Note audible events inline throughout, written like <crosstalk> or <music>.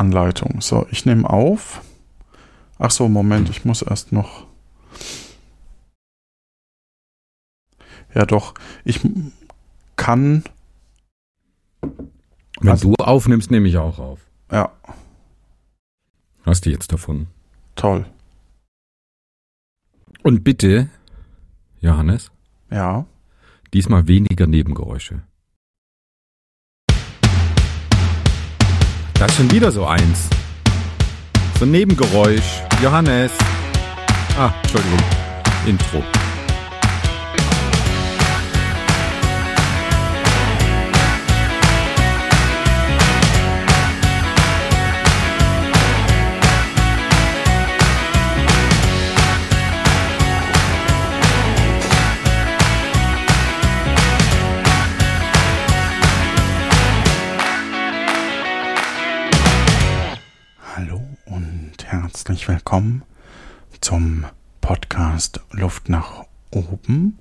Anleitung. So, ich nehme auf. Ach so, Moment, ich muss erst noch. Ja, doch. Ich kann. Wenn also, du aufnimmst, nehme ich auch auf. Ja. Hast du jetzt davon? Toll. Und bitte, Johannes. Ja. Diesmal weniger Nebengeräusche. Das ist schon wieder so eins. So ein Nebengeräusch. Johannes. Ah, Entschuldigung. Intro. Herzlich willkommen zum Podcast Luft nach oben.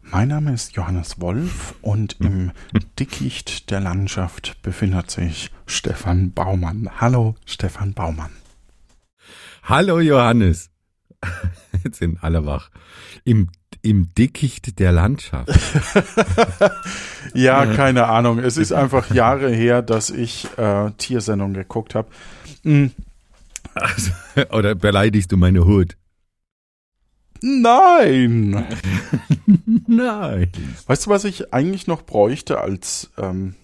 Mein Name ist Johannes Wolf und im <laughs> Dickicht der Landschaft befindet sich Stefan Baumann. Hallo, Stefan Baumann. Hallo, Johannes. <laughs> Jetzt sind alle wach. Im, im Dickicht der Landschaft. <laughs> ja, keine Ahnung. Es ist einfach Jahre her, dass ich äh, Tiersendung geguckt habe. Also, <laughs> oder beleidigst du meine Hut? Nein. <laughs> Nein. Weißt du, was ich eigentlich noch bräuchte als, ähm,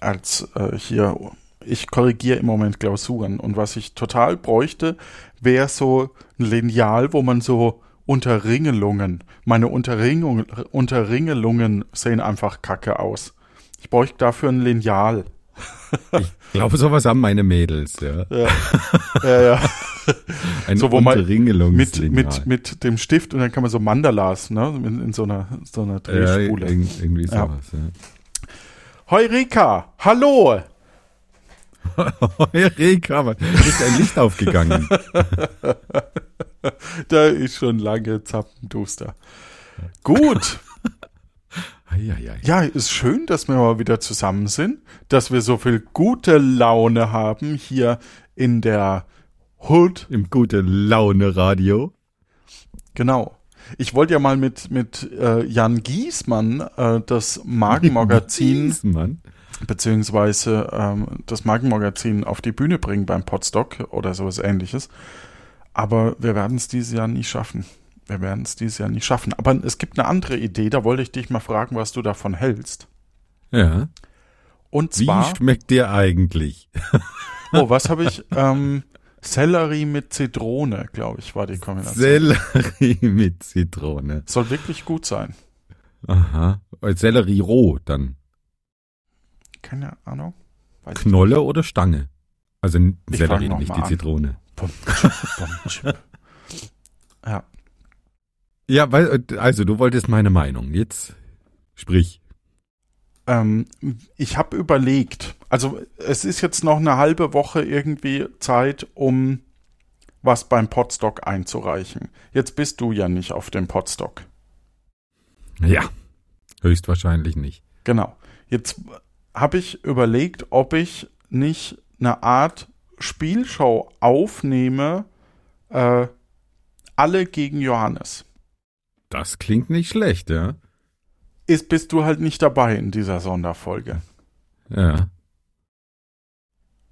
als äh, hier, ich korrigiere im Moment Klausuren und was ich total bräuchte, wäre so ein Lineal, wo man so Unterringelungen, meine Unterringung, Unterringelungen sehen einfach kacke aus. Ich bräuchte dafür ein Lineal. <laughs> Ich glaube, sowas haben meine Mädels, ja. Ja, ja. ja. <laughs> Ein so, wo man mit, mit, mit dem Stift und dann kann man so Mandalas, ne, in, in so einer, so einer Drehspule. Ja, irgendwie sowas, ja. ja. Heureka, hallo! <laughs> Heureka, ist ein Licht aufgegangen. da ist schon lange Zappenduster. Gut. Eieiei. Ja, ist schön, dass wir mal wieder zusammen sind, dass wir so viel gute Laune haben hier in der Hood. Im gute Laune Radio. Genau. Ich wollte ja mal mit, mit äh, Jan Giesmann äh, das Magenmagazin <laughs> Giesmann? beziehungsweise ähm, das Magenmagazin auf die Bühne bringen beim Podstock oder sowas ähnliches. Aber wir werden es dieses Jahr nie schaffen wir werden es dieses Jahr nicht schaffen. Aber es gibt eine andere Idee, da wollte ich dich mal fragen, was du davon hältst. Ja. Und zwar. Wie schmeckt der eigentlich? oh, was habe ich? Ähm, Sellerie mit Zitrone, glaube ich, war die Kombination. Sellerie mit Zitrone. Soll wirklich gut sein. Aha. Sellerie roh dann. Keine Ahnung. Weiß Knolle oder Stange? Also Sellerie, nicht die Zitrone. <laughs> ja. Ja, weil, also du wolltest meine Meinung. Jetzt sprich. Ähm, ich habe überlegt, also es ist jetzt noch eine halbe Woche irgendwie Zeit, um was beim Podstock einzureichen. Jetzt bist du ja nicht auf dem Podstock. Ja, höchstwahrscheinlich nicht. Genau. Jetzt habe ich überlegt, ob ich nicht eine Art Spielshow aufnehme, äh, alle gegen Johannes. Das klingt nicht schlecht, ja. Ist, bist du halt nicht dabei in dieser Sonderfolge. Ja.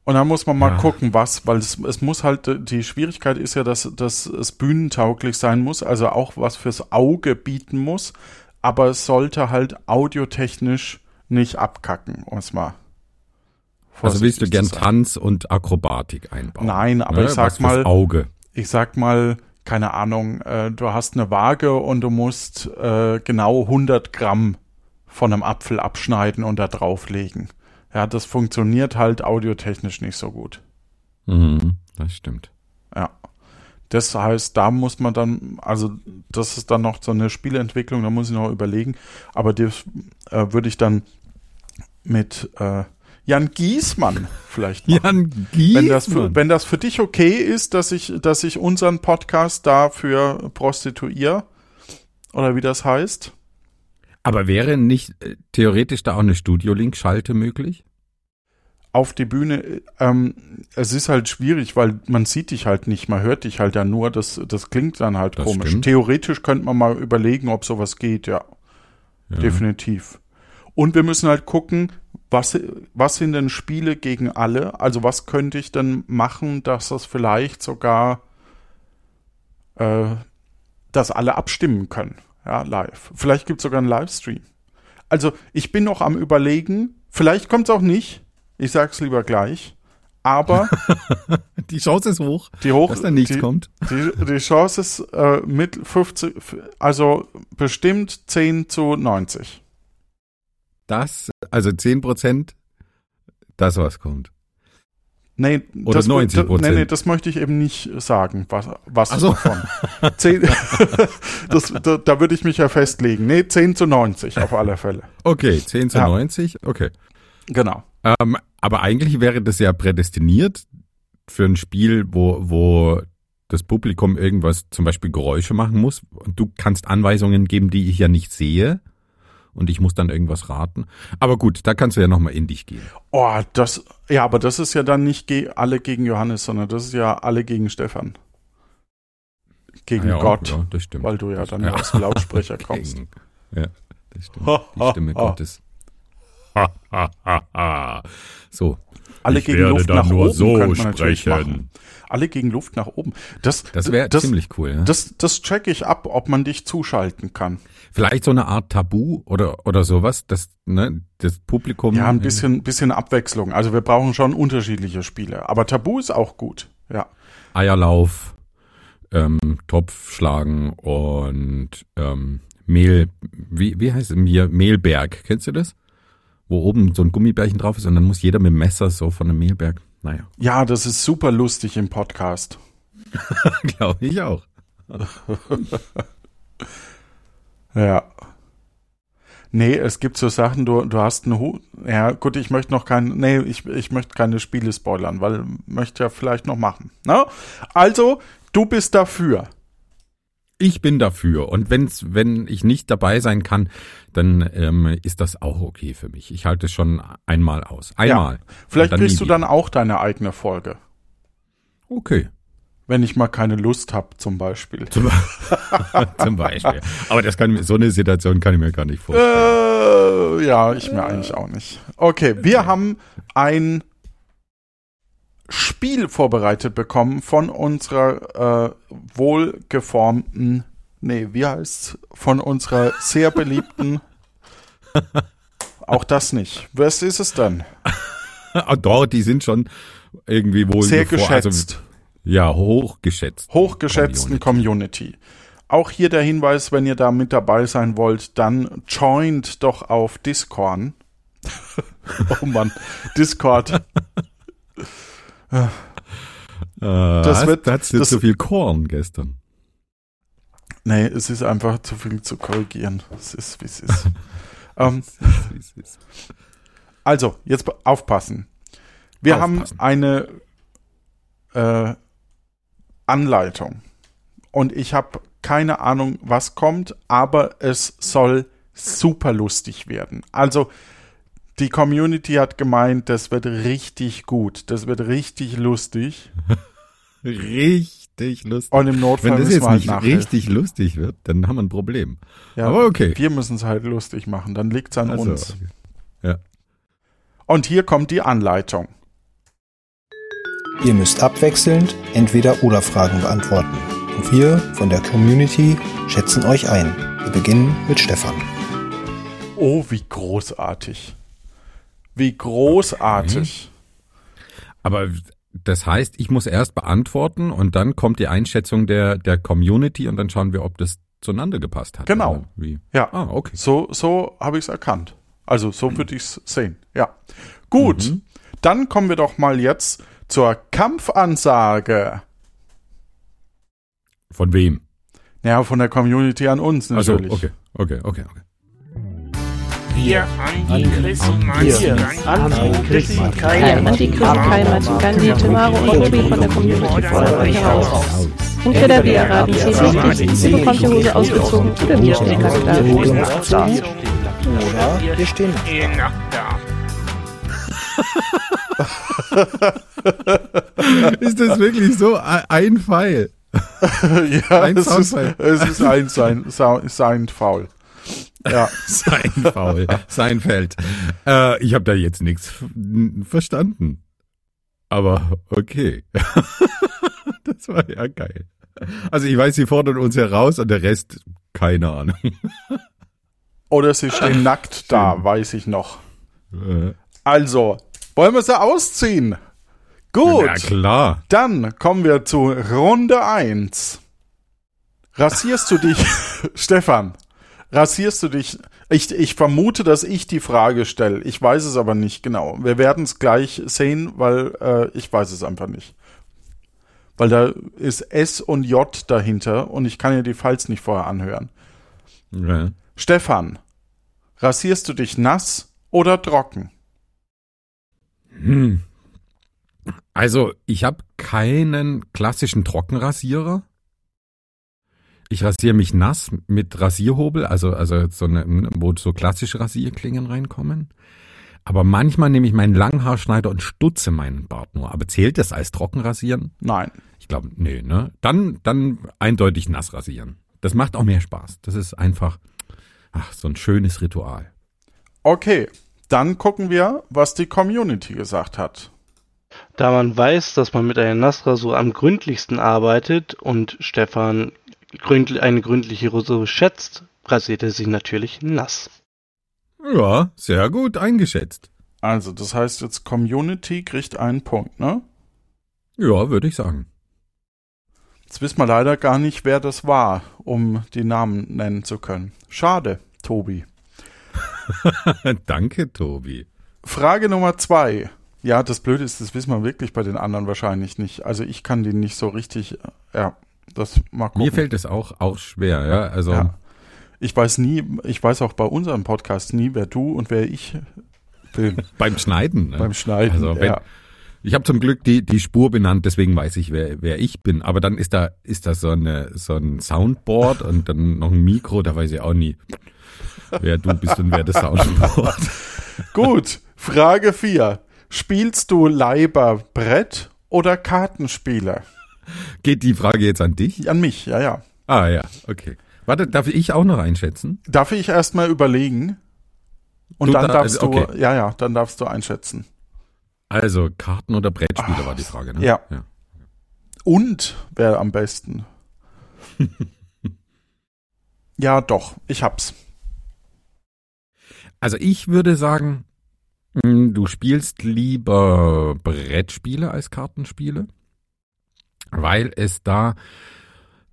Und dann muss man mal ja. gucken, was, weil es, es muss halt, die Schwierigkeit ist ja, dass, dass es bühnentauglich sein muss, also auch was fürs Auge bieten muss, aber es sollte halt audiotechnisch nicht abkacken, um es mal. Also willst du gern Tanz und Akrobatik einbauen? Nein, aber ne? ich sag was mal, Auge. ich sag mal, keine Ahnung, äh, du hast eine Waage und du musst äh, genau 100 Gramm von einem Apfel abschneiden und da drauflegen. Ja, das funktioniert halt audiotechnisch nicht so gut. Mhm, das stimmt. Ja. Das heißt, da muss man dann, also das ist dann noch so eine Spielentwicklung, da muss ich noch überlegen. Aber das äh, würde ich dann mit äh, Jan Giesmann vielleicht machen. Jan Giesmann. Wenn das, für, wenn das für dich okay ist, dass ich, dass ich unseren Podcast dafür prostituiere, oder wie das heißt. Aber wäre nicht äh, theoretisch da auch eine Studio-Link-Schalte möglich? auf die Bühne, ähm, es ist halt schwierig, weil man sieht dich halt nicht, man hört dich halt ja nur, das, das klingt dann halt Das komisch. stimmt. Theoretisch könnte man mal überlegen, ob sowas geht, ja. Ja. Definitiv. Und wir müssen halt gucken, was, was sind denn Spiele gegen alle? Also was könnte ich denn machen, dass das vielleicht sogar, äh, dass alle abstimmen können, ja, live. Vielleicht gibt es sogar einen Livestream. Also ich bin noch am überlegen, vielleicht kommt es auch nicht, ich sag's lieber gleich, aber <laughs> Die Chance ist hoch, die hoch, dass da nichts die, kommt. die, die Chance ist äh, mit 50, also bestimmt 10 zu 90. Das, also 10 Prozent, das was kommt. Nee, Oder das, 90 das, nee, nee, Prozent. das möchte ich eben nicht sagen, was, was Ach so. davon. Zehn, <laughs> das, da, da würde ich mich ja festlegen. Nee, 10 zu 90 auf alle Fälle. Okay, 10 zu Ja. 90, okay. Genau. Ähm, aber eigentlich wäre das ja prädestiniert für ein Spiel, wo, wo das Publikum irgendwas, zum Beispiel Geräusche machen muss. Und du kannst Anweisungen geben, die ich ja nicht sehe. Und ich muss dann irgendwas raten. Aber gut, da kannst du ja nochmal in dich gehen. Oh, das, ja, aber das ist ja dann nicht ge alle gegen Johannes, sondern das ist ja alle gegen Stefan. Gegen ja, Gott, Ja, das stimmt. weil du ja dann Ja. aus dem Lautsprecher <laughs> kommst. Gegen- Ja, das stimmt. Ha, Die ha, Stimme ha. Gottes. so. Alle ich gegen werde Luft dann nach nur oben so sprechen. Alle gegen Luft nach oben. Das, Das wäre ziemlich cool. Ne? das, das check ich ab, ob man dich zuschalten kann. Vielleicht so eine Art Tabu oder, oder sowas, dass ne, das Publikum. Ja, ein bisschen, bisschen Abwechslung. Also wir brauchen schon unterschiedliche Spiele. Aber Tabu ist auch gut. Ja. Eierlauf, ähm, Topf schlagen und ähm, Mehl, wie, wie heißt es hier? Mehlberg, kennst du das? Wo oben so ein Gummibärchen drauf ist und dann muss jeder mit dem Messer so von einem Mehlberg. Naja, Ja, das ist super lustig im Podcast. <laughs> glaube ich auch. <laughs> Ja. Nee, es gibt so Sachen, du, du hast einen Hut. Ja, gut, ich möchte noch kein, nee, ich, ich möchte keine Spiele spoilern, weil möchte ja vielleicht noch machen. Na? Also, du bist dafür. Ich bin dafür. Und wenn's, wenn ich nicht dabei sein kann, dann ähm, ist das auch okay für mich. Ich halte es schon einmal aus. Einmal. Vielleicht Und kriegst du dann auch deine eigene Folge. Okay. Wenn ich mal keine Lust habe, zum Beispiel. <laughs> Zum, zum Beispiel. Aber das kann, so eine Situation kann ich mir gar nicht vorstellen. Äh, ja, ich mir eigentlich auch nicht. Okay, wir haben ein Spiel vorbereitet bekommen von unserer äh, wohlgeformten, nee, wie heißt's? Von unserer sehr beliebten. auch das nicht. Was ist es denn? <laughs> Ah, doch, die sind schon irgendwie wohl Sehr also, geschätzt. ja, hochgeschätzt. hochgeschätzten Community. Auch hier der Hinweis, wenn ihr da mit dabei sein wollt, dann joint doch auf Discord. <laughs> oh Mann, Discord. Äh, Das hast, wird- das- so viel Korn gestern. Nee, es ist einfach zu viel zu korrigieren. Es ist, wie es ist. <laughs> ähm, also, jetzt aufpassen. Wir Aufpassen. haben eine äh, Anleitung. Und ich habe keine Ahnung, was kommt, aber es soll super lustig werden. Also, die Community hat gemeint, das wird richtig gut. Das wird richtig lustig. Richtig lustig. Und im Notfall Wenn das jetzt halt nicht nachhelfen. richtig lustig wird, dann haben wir ein Problem. Ja, aber okay. Wir müssen es halt lustig machen. Dann liegt es an Also, uns. okay. Ja. Und hier kommt die Anleitung. Ihr müsst abwechselnd entweder oder Fragen beantworten. Und wir von der Community schätzen euch ein. Wir beginnen mit Stefan. Oh, wie großartig. Wie großartig. Aber das heißt, ich muss erst beantworten und dann kommt die Einschätzung der, der Community und dann schauen wir, ob das zueinander gepasst hat. Genau. Ja, Ah, okay. so, so habe ich es erkannt. Also so würde ich es sehen. Ja. Gut, Mhm. dann kommen wir doch mal jetzt zur Kampfansage. Von wem? Ja, von der Community an uns Also, natürlich. okay, okay, okay, okay. Kein Martin. Antichrist, kein Martin Gandhi, Tamaro und Tobi von der Community fordern euch heraus. Entweder wir erraten sie richtig, sie bekommt die Hose ausgezogen oder wir stehen nackt da. Oder wir stehen Eh, na, da. Ist das wirklich so ein Pfeil? ja, Ein es ist, es ist ein sein, sein, sein Foul. Ja, <laughs> Sein Faul, sein Feld. Äh, ich habe da jetzt nichts verstanden. Aber okay. <laughs> das war ja geil. Also ich weiß, sie fordern uns heraus und der Rest, keine Ahnung. <laughs> oder sie stehen nackt da, weiß ich noch. Äh, Also, wollen wir sie ausziehen? Gut. Ja klar. Dann kommen wir zu Runde 1. Rasierst du dich, Stefan, rasierst du dich, ich, ich vermute, dass ich die Frage stelle. Ich weiß es aber nicht genau. Wir werden es gleich sehen, weil äh, ich weiß es einfach nicht. Weil da ist S und J dahinter und ich kann ja die Files nicht vorher anhören. Ja. Stefan, rasierst du dich nass oder trocken? Hm. Also, ich habe keinen klassischen Trockenrasierer. Ich rasiere mich nass mit Rasierhobel, also, also so eine, wo so klassische Rasierklingen reinkommen. Aber manchmal nehme ich meinen Langhaarschneider und stutze meinen Bart nur. Aber zählt das als Trockenrasieren? Nein. Ich glaube, nee, ne? Dann, dann eindeutig nass rasieren. Das macht auch mehr Spaß. Das ist einfach, ach, so ein schönes Ritual. Okay, dann gucken wir, was die Community gesagt hat. Da man weiß, dass man mit einer Nassrasur am gründlichsten arbeitet und Stefan eine gründliche Rasur schätzt, rasiert er sich natürlich nass. Ja, sehr gut eingeschätzt. Also, das heißt jetzt Community kriegt einen Punkt, ne? Ja, würde ich sagen. Jetzt wissen wir leider gar nicht, wer das war, um die Namen nennen zu können. Schade, Tobi. <laughs> Danke, Tobi. Frage Nummer zwei. Ja, das Blöde ist, das wissen wir wirklich bei den anderen wahrscheinlich nicht. Also ich kann die nicht so richtig, äh, ja, das mal gucken. Mir fällt es auch, auch schwer, ja. Also, Ja. Ich weiß nie, ich weiß auch bei unserem Podcast nie, wer du und wer ich bin <laughs> beim Schneiden. Ne? beim Schneiden. Also, wenn, ja. Ich habe zum Glück die, die Spur benannt, deswegen weiß ich, wer, wer ich bin. Aber dann ist da, ist da so, eine, so ein Soundboard und dann noch ein Mikro, da weiß ich auch nie, wer du bist und wer das Soundboard. <laughs> Gut, Frage 4. Spielst du Leiber Brett oder Kartenspiele? Geht die Frage jetzt an dich? An mich, ja, ja. Ah ja, okay. Warte, darf ich auch noch einschätzen? Darf ich erstmal überlegen? Und Du dann da- darfst also, du, okay. ja, ja, dann darfst du einschätzen. Also Karten oder Brettspiele Ach, war die Frage, ne? ja. Und wer am besten? <laughs> ja, doch, ich hab's. Also ich würde sagen, mh, du spielst lieber Brettspiele als Kartenspiele, weil es da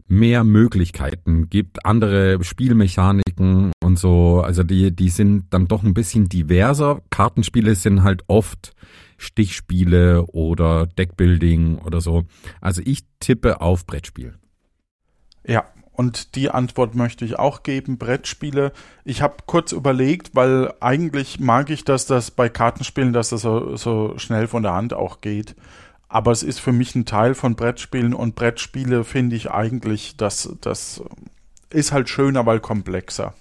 mehr Möglichkeiten gibt, andere Spielmechaniken und so. Also die, die sind dann doch ein bisschen diverser. Kartenspiele sind halt oft Stichspiele oder Deckbuilding oder so. Also ich tippe auf Brettspiel. Ja, und die Antwort möchte ich auch geben, Brettspiele. Ich habe kurz überlegt, weil eigentlich mag ich das, dass bei Kartenspielen, dass das so, so schnell von der Hand auch geht. Aber es ist für mich ein Teil von Brettspielen und Brettspiele finde ich eigentlich, dass das ist halt schöner, weil komplexer.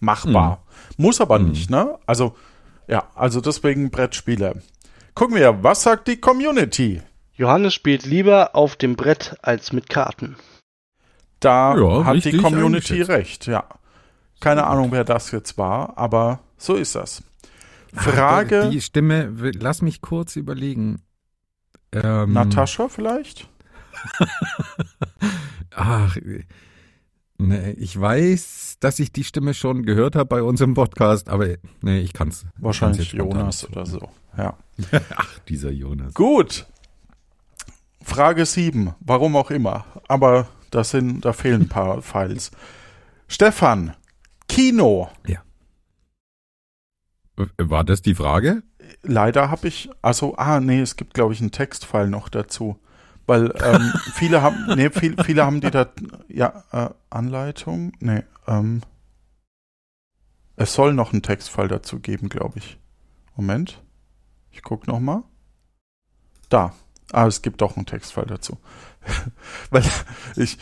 Machbar. Muss aber nicht, ne? Also, ja, also deswegen Brettspiele. Gucken wir, was sagt die Community? Johannes spielt lieber auf dem Brett als mit Karten. Da Ja, hat die Community recht, ja. Keine Ahnung, wer das jetzt war, aber so ist das. Frage, Die Stimme, lass mich kurz überlegen. Ähm, Natascha vielleicht? <laughs> Ach, nee, ich weiß, dass ich die Stimme schon gehört habe bei uns im Podcast, aber nee, ich kann's. Wahrscheinlich kann's jetzt spontan Jonas oder so. Ja. <laughs> Ach, dieser Jonas. Gut. Frage 7, warum auch immer. Aber das sind, da fehlen ein paar <laughs> Files. Stefan, Kino. War das die Frage? Leider habe ich, also, ah, nee, es gibt, glaube ich, einen Textfile noch dazu. Weil ähm, <laughs> viele haben, nee, viel, viele haben die da, ja, äh, Anleitung, nee, ähm, es soll noch einen Textfile dazu geben, glaube ich. Moment, ich guck noch mal. Da, ah, es gibt doch einen Textfile dazu. <laughs> Weil ich,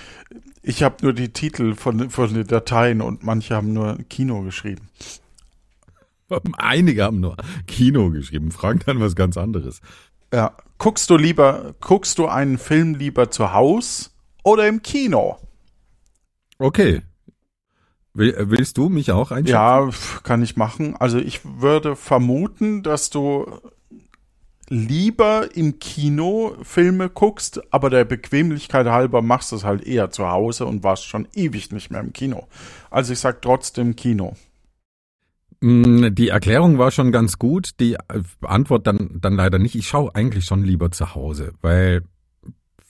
ich habe nur die Titel von, von den Dateien und manche haben nur Kino geschrieben. <laughs> Einige haben nur Kino geschrieben, fragen dann was ganz anderes. Ja. Guckst du lieber, guckst du einen Film lieber zu Hause oder im Kino? Okay. Will, willst du mich auch einschätzen? Ja, kann ich machen. Also ich würde vermuten, dass du lieber im Kino Filme guckst, aber der Bequemlichkeit halber machst du es halt eher zu Hause und warst schon ewig nicht mehr im Kino. Also ich sag trotzdem Kino. Mm, Die Erklärung war schon ganz gut, die äh, Antwort dann, dann leider nicht. Ich schaue eigentlich schon lieber zu Hause, weil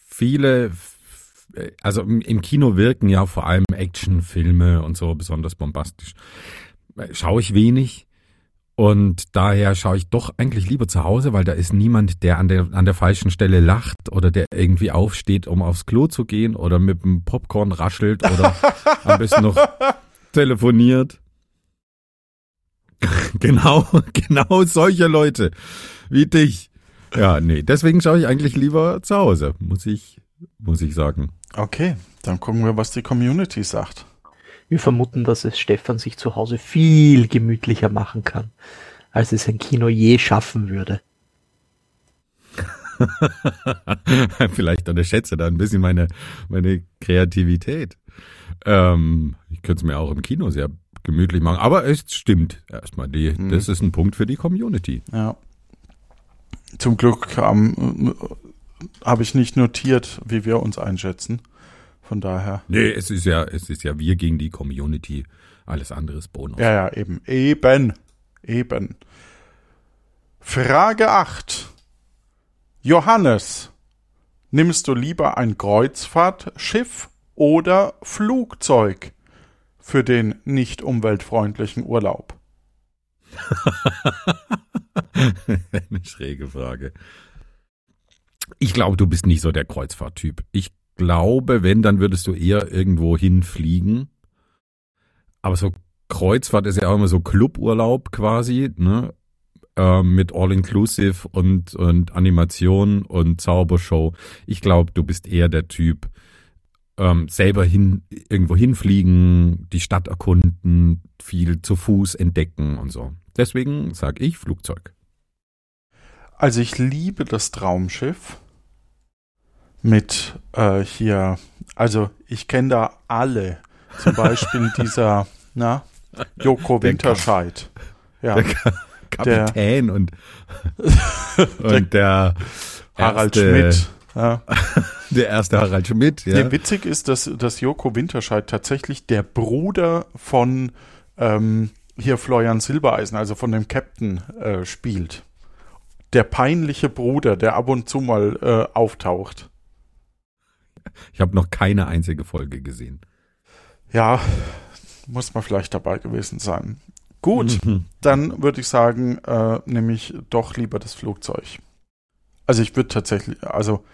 viele, äh, also im im Kino wirken ja vor allem Actionfilme und so besonders bombastisch. Äh, Schaue ich wenig und daher schaue ich doch eigentlich lieber zu Hause, weil da ist niemand, der an der, an der falschen Stelle lacht oder der irgendwie aufsteht, um aufs Klo zu gehen oder mit dem Popcorn raschelt oder <laughs> am besten noch telefoniert. <laughs> Genau, <laughs> genau solche Leute wie dich. Ja, nee, deswegen schaue ich eigentlich lieber zu Hause, muss ich, muss ich sagen. Okay, dann gucken wir, was die Community sagt. Wir vermuten, dass es Stefan sich zu Hause viel gemütlicher machen kann, als es ein Kino je schaffen würde. <laughs> Vielleicht unterschätze da ein bisschen meine, meine Kreativität. Ähm, ich könnte es mir auch im Kino sehr gemütlich machen, aber es stimmt erstmal. Die, Das ist ein Punkt für die Community. Ja. Zum Glück ähm, habe ich nicht notiert, wie wir uns einschätzen. Von daher. Nee, es ist ja, es ist ja wir gegen die Community. Alles andere ist Bonus. Ja, ja, eben. Eben. Eben. Frage 8. Johannes, nimmst du lieber ein Kreuzfahrtschiff oder Flugzeug für den nicht umweltfreundlichen Urlaub? <laughs> Eine schräge Frage. Ich glaube, du bist nicht so der Kreuzfahrttyp. Ich glaube, wenn, dann würdest du eher irgendwo hinfliegen. Aber so Kreuzfahrt ist ja auch immer so Cluburlaub quasi, ne? Ähm, mit All-Inclusive und, und Animation und Zaubershow. Ich glaube, du bist eher der Typ, ähm, selber hin, irgendwo hinfliegen, die Stadt erkunden, viel zu Fuß entdecken und so. Deswegen sage ich Flugzeug. Also ich liebe das Traumschiff mit äh, hier, also ich kenne da alle. Zum <laughs> Beispiel dieser, na, Joko Der Winterscheid. Ja, Der Ka- Kapitän und, <laughs> und der Harald erste, Schmidt. Ja. <laughs> Der erste Harald Schmidt, ja. Nee, witzig ist, dass, dass Joko Winterscheid tatsächlich der Bruder von ähm, hier Florian Silbereisen, also von dem Captain, äh, spielt. Der peinliche Bruder, der ab und zu mal äh, auftaucht. Ich habe noch keine einzige Folge gesehen. Ja, muss man vielleicht dabei gewesen sein. Gut, Mhm. dann würde ich sagen, äh, nehme ich doch lieber das Flugzeug. Also ich würde tatsächlich, also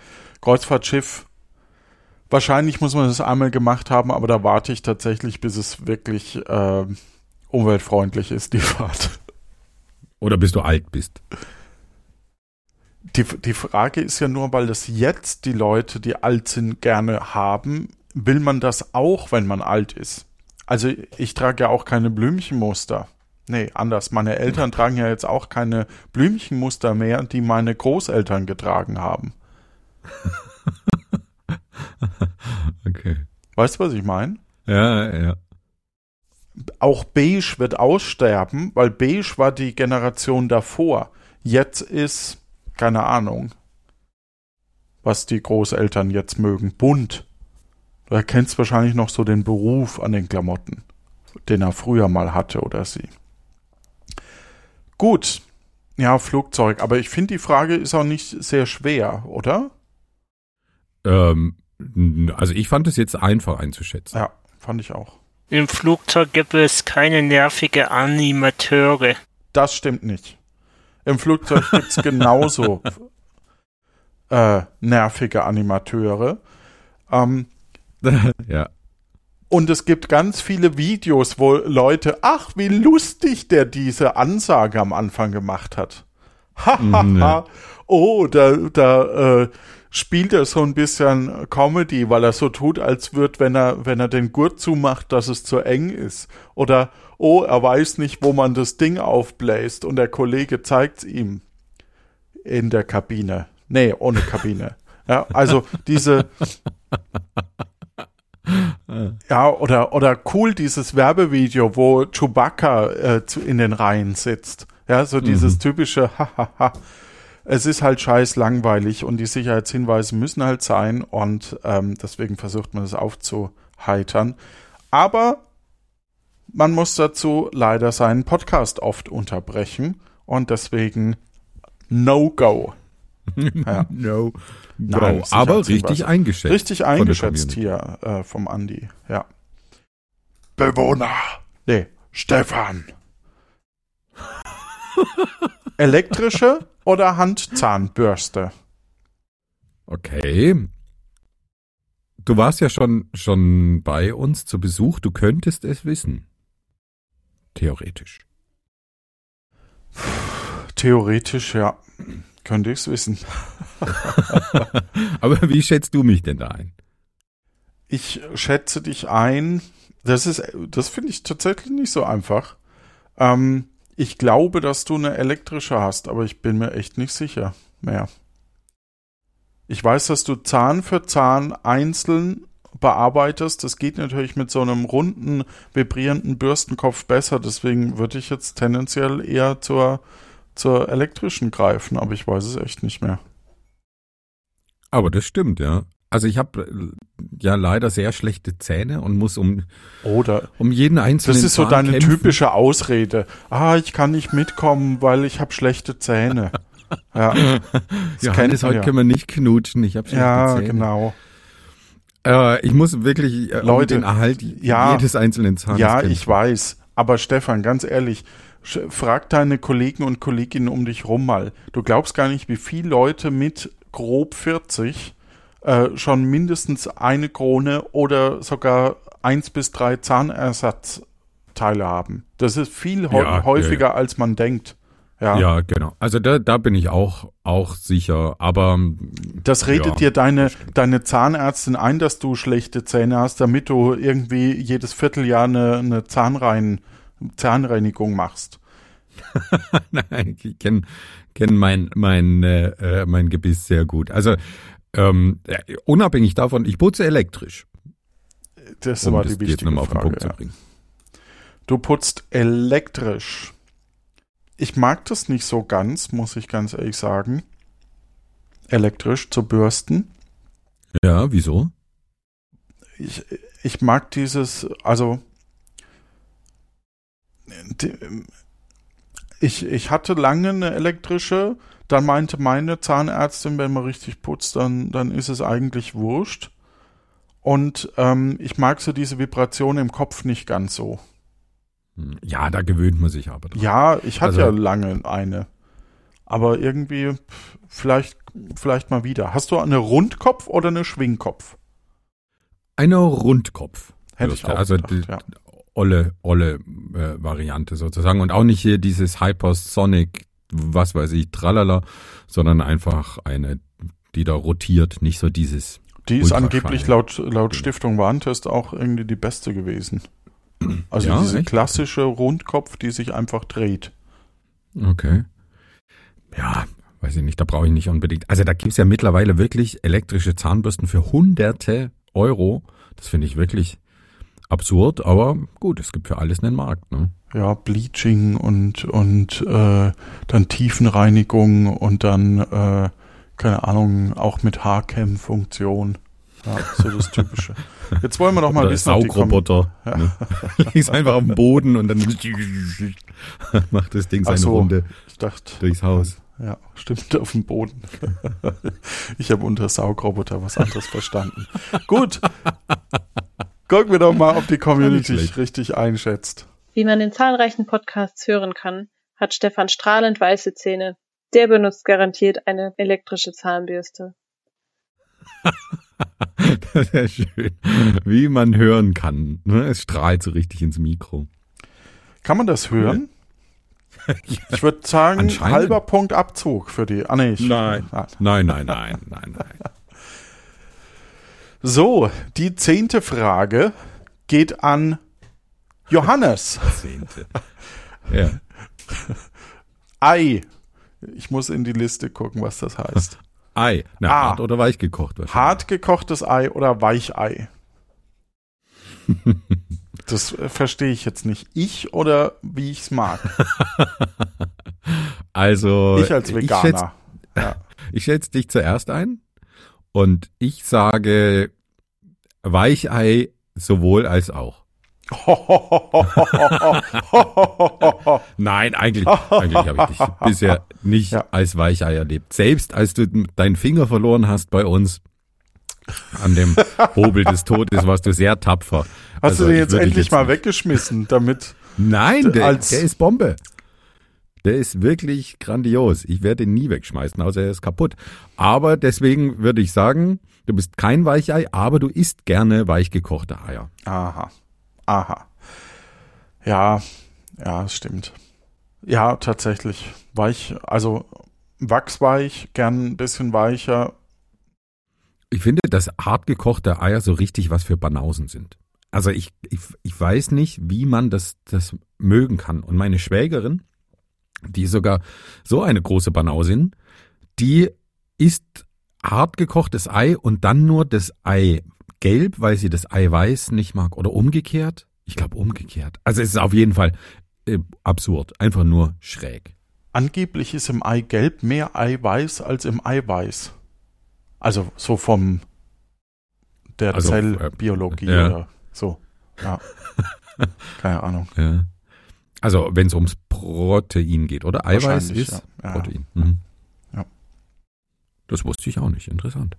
Kreuzfahrtschiff, wahrscheinlich muss man das einmal gemacht haben, aber da warte ich tatsächlich, bis es wirklich äh, umweltfreundlich ist, die <laughs> Fahrt. Oder bis du alt bist. Die, die Frage ist ja nur, weil das jetzt die Leute, die alt sind, gerne haben, will man das auch, wenn man alt ist? Also ich trage ja auch keine Blümchenmuster. Nee, anders. Meine Eltern tragen ja jetzt auch keine Blümchenmuster mehr, die meine Großeltern getragen haben. <laughs> Okay. Weißt du, was ich meine? Ja, ja. Auch beige wird aussterben, weil beige war die Generation davor. Jetzt ist, keine Ahnung, was die Großeltern jetzt mögen. Bunt. Du erkennst wahrscheinlich noch so den Beruf an den Klamotten, den er früher mal hatte oder sie. Gut. Ja, Flugzeug. Aber ich finde, die Frage ist auch nicht sehr schwer, oder? Ähm, also ich fand es jetzt einfach einzuschätzen. Ja, fand ich auch. Im Flugzeug gibt es keine nervige Animateure. Das stimmt nicht. Im Flugzeug gibt's <laughs> genauso äh, nervige Animateure. Ähm, <laughs> ja. Und es gibt ganz viele Videos, wo Leute, ach, wie lustig der diese Ansage am Anfang gemacht hat. Hahaha. Mhm. Oh, da, da äh, spielt er so ein bisschen Comedy, weil er so tut, als würde, wenn er, wenn er den Gurt zumacht, dass es zu eng ist. Oder, oh, er weiß nicht, wo man das Ding aufbläst und der Kollege zeigt's ihm. in der Kabine. Nee, ohne Kabine. Ja, also diese. <laughs> Ja, oder, oder cool dieses Werbevideo, wo Chewbacca äh, zu, in den Reihen sitzt. Ja, so dieses typische Hahaha. Es ist halt scheiß langweilig und die Sicherheitshinweise müssen halt sein und ähm, deswegen versucht man es aufzuheitern. Aber man muss dazu leider seinen Podcast oft unterbrechen und deswegen No-Go. Ja. <laughs> No. Nein. Aber richtig eingeschätzt. Richtig eingeschätzt hier äh, vom Andi, ja. Bewohner. Nee, Stefan. <laughs> Elektrische oder Handzahnbürste? Okay. Du warst ja schon, schon bei uns zu Besuch. Du könntest es wissen. Theoretisch. Theoretisch, ja. Könnte ich es wissen. <laughs> Aber wie schätzt du mich denn da ein? Ich schätze dich ein. Das ist, das finde ich tatsächlich nicht so einfach. Ähm, ich glaube, dass du eine elektrische hast, aber ich bin mir echt nicht sicher mehr. Ich weiß, dass du Zahn für Zahn einzeln bearbeitest. Das geht natürlich mit so einem runden, vibrierenden Bürstenkopf besser. Deswegen würde ich jetzt tendenziell eher zur, zur elektrischen greifen, aber ich weiß es echt nicht mehr. Aber das stimmt, ja. Also ich habe ja leider sehr schlechte Zähne und muss um, Oder um jeden einzelnen Das ist so Zahn deine kämpfen. typische Ausrede. Ah, ich kann nicht mitkommen, weil ich habe schlechte Zähne. <laughs> Ja, das Johannes, man heute ja. können wir nicht knutschen. Ich habe schlechte ja Zähne. genau. Äh, ich muss wirklich äh, um Leute, den Erhalt ja, jedes einzelnen Zahnes Ja, kämpfen. ich weiß. Aber Stefan, ganz ehrlich, frag deine Kollegen und Kolleginnen um dich rum mal. Du glaubst gar nicht, wie viele Leute mit grob 40 äh, schon mindestens eine Krone oder sogar eins bis drei Zahnersatzteile haben. Das ist viel Ja, ja, häufiger, ja. als man denkt. Ja. Ja, genau. Also da, da bin ich auch, auch sicher. Aber Das redet Ja, dir deine, deine Zahnärztin ein, dass du schlechte Zähne hast, damit du irgendwie jedes Vierteljahr eine, eine Zahnrein, Zahnreinigung machst. <laughs> Nein, ich kenne kenn mein, mein, äh, äh, mein Gebiss sehr gut. Also ähm, ja, unabhängig davon, ich putze elektrisch. Das um war das die jetzt wichtige nochmal auf den Frage. Punkt zu Ja. bringen. Du putzt elektrisch. Ich mag das nicht so ganz, muss ich ganz ehrlich sagen. Elektrisch zu bürsten. Ja, wieso? Ich, ich mag dieses, also ich, ich hatte lange eine elektrische, dann meinte meine Zahnärztin, wenn man richtig putzt, dann, dann ist es eigentlich wurscht. Und ähm, ich mag so diese Vibration im Kopf nicht ganz so. Hm, Ja, da gewöhnt man sich aber dran. Ja, ich hatte Also- ja lange eine. Aber irgendwie, vielleicht, vielleicht mal wieder. Hast du eine Rundkopf oder eine Schwingkopf? Einer Rundkopf. Hätte ich auch also gedacht, die ja. Olle, olle äh, Variante sozusagen. Und auch nicht hier dieses Hypersonic, was weiß ich, tralala, sondern einfach eine, die da rotiert, nicht so dieses. Die ist angeblich laut, laut Stiftung Warentest auch irgendwie die beste gewesen. <clears throat> Also Ja, diese echt? klassische Rundkopf, die sich einfach dreht. Okay. Ja, weiß ich nicht, da brauche ich nicht unbedingt. Also da gibt's ja mittlerweile wirklich elektrische Zahnbürsten für hunderte Euro. Das finde ich wirklich absurd, aber gut, es gibt für alles einen Markt. Ne? Ja, Bleaching und, und äh, dann Tiefenreinigung und dann, äh, keine Ahnung, auch mit Haarcam-Funktion. Ja, so das Typische. <laughs> Jetzt wollen wir doch mal Oder wissen. Saugroboter. Ne? <laughs> Liegst einfach auf dem Boden und dann <laughs> macht das Ding seine so. Runde Ich dachte, durchs Haus. Ja, stimmt, auf dem Boden. ich habe unter Saugroboter was anderes verstanden. Gut. Gucken wir doch mal, ob die Community richtig einschätzt. Wie man in zahlreichen Podcasts hören kann, hat Stefan strahlend weiße Zähne. Der benutzt garantiert eine elektrische Zahnbürste. Das ist ja schön. Wie man hören kann. Ne? Es strahlt so richtig ins Mikro. Kann man das hören? Ich würde sagen, halber Punkt Abzug für die. Ah, nee, ich, Nein. Ah. Nein, nein, nein, nein, nein. So, die zehnte Frage geht an Johannes. Zehnte. Ja. Ei. Ich muss in die Liste gucken, was das heißt. <laughs> Ei. Na, Ah. hart oder weich gekocht. Hart gekochtes Ei oder Weichei? <laughs> Das äh, verstehe ich jetzt nicht. Ich oder wie ich es mag? <laughs> Also, Ich als Veganer. Ich schätze ja. schätz dich zuerst ein und ich sage Weichei sowohl als auch. <laughs> Nein, eigentlich, eigentlich habe ich dich bisher nicht Ja. als Weichei erlebt. Selbst als du deinen Finger verloren hast bei uns an dem Hobel des Todes, warst du sehr tapfer. Hast Also, du den jetzt endlich mal nicht- weggeschmissen, damit Nein, der, der ist Bombe. Der ist wirklich grandios. Ich werde ihn nie wegschmeißen, außer er ist kaputt. Aber deswegen würde ich sagen, du bist kein Weichei, aber du isst gerne weichgekochte Eier. Aha. Aha. Ja, ja, es stimmt. Ja, tatsächlich. Weich, also wachsweich, gern ein bisschen weicher. Ich finde, dass hartgekochte Eier so richtig was für Banausen sind. Also ich, ich, ich weiß nicht, wie man das, das mögen kann. Und meine Schwägerin, die sogar so eine große Banausin, die isst hartgekochtes Ei und dann nur das Ei gelb, weil sie das Ei weiß nicht mag. Oder umgekehrt? Ich glaube umgekehrt. Also es ist auf jeden Fall äh, absurd. Einfach nur schräg. Angeblich ist im Eigelb mehr Eiweiß als im Eiweiß. Also so vom der Also, äh, Zellbiologie ja. oder so. Ja. <laughs> Keine Ahnung. Ja. Also wenn es ums Protein geht, oder? Eiweiß ist ja. Ja. Protein. Mhm. Ja. Das wusste ich auch nicht. Interessant.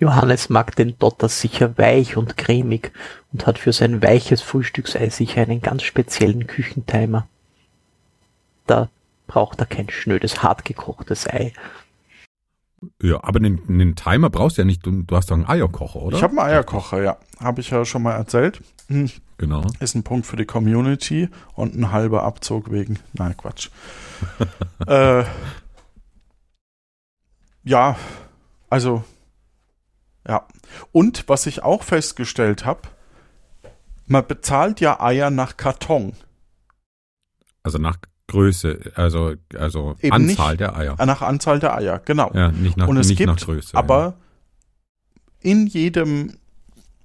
Johannes mag den Dotter sicher weich und cremig und hat für sein weiches Frühstücksei sicher einen ganz speziellen Küchentimer. Da braucht er kein schnödes, hartgekochtes Ei. Ja, aber den, den Timer brauchst du ja nicht. Du, du hast doch einen Eierkocher, oder? Ich habe einen Eierkocher, ja. Habe ich ja schon mal erzählt. Hm. Genau. Ist ein Punkt für die Community und ein halber Abzug wegen. Nein, Quatsch. <laughs> äh, ja, also, ja. Und was ich auch festgestellt habe, man bezahlt ja Eier nach Karton, Also nach Größe, also, also Eben Anzahl nicht. der Eier. nach Anzahl der Eier, genau. Ja, nicht nach, Und es nicht gibt nach Größe. aber in jedem,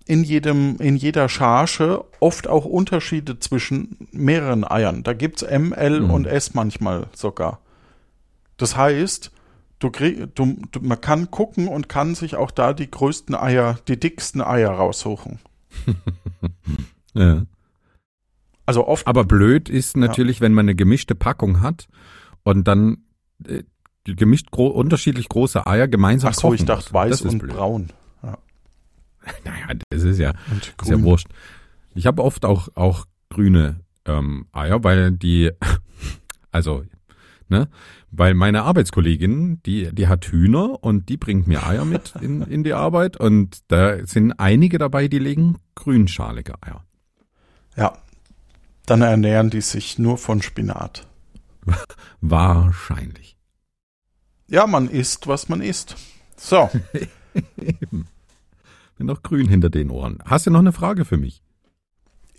in jedem, in jeder Charge oft auch Unterschiede zwischen mehreren Eiern. Da gibt's M, L Mhm. und S manchmal sogar. Das heißt, du krieg, du, du, man kann gucken und kann sich auch da die größten Eier, die dicksten Eier raussuchen. ja. <laughs> ja. Also oft, Aber blöd ist natürlich, wenn man eine gemischte Packung hat und dann äh, gemischt gro unterschiedlich große Eier gemeinsam ach so, kochen ich dachte weiß und blöd. braun <laughs> Naja, das ist ja, ist ja wurscht. Ich habe oft auch, auch grüne ähm, Eier, weil die, <laughs> also, ne, weil meine Arbeitskollegin, die, die hat Hühner und die bringt mir Eier mit in, <laughs> in die Arbeit und da sind einige dabei, die legen grünschalige Eier. Ja, dann ernähren die sich nur von Spinat. Wahrscheinlich. Ja, man isst, was man isst. So. Bin noch grün hinter den Ohren. Hast du noch eine Frage für mich?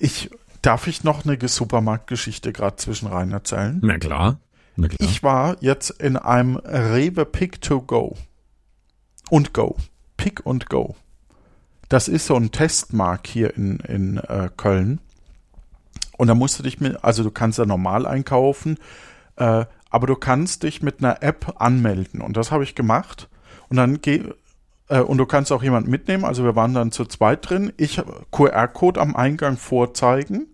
ich darf ich noch eine Supermarktgeschichte gerade zwischen rein erzählen? Na klar. Na klar. Ich war jetzt in einem Rewe Pick to Go. Und Go. Pick und Go. Das ist so ein Testmark hier in, in äh, Köln. Und da musst du dich mit, also du kannst ja normal einkaufen, äh, aber du kannst dich mit einer App anmelden. Und das habe ich gemacht. Und dann geh, und du kannst auch jemanden mitnehmen. Also wir waren dann zu zweit drin. Ich QR-Code am Eingang vorzeigen.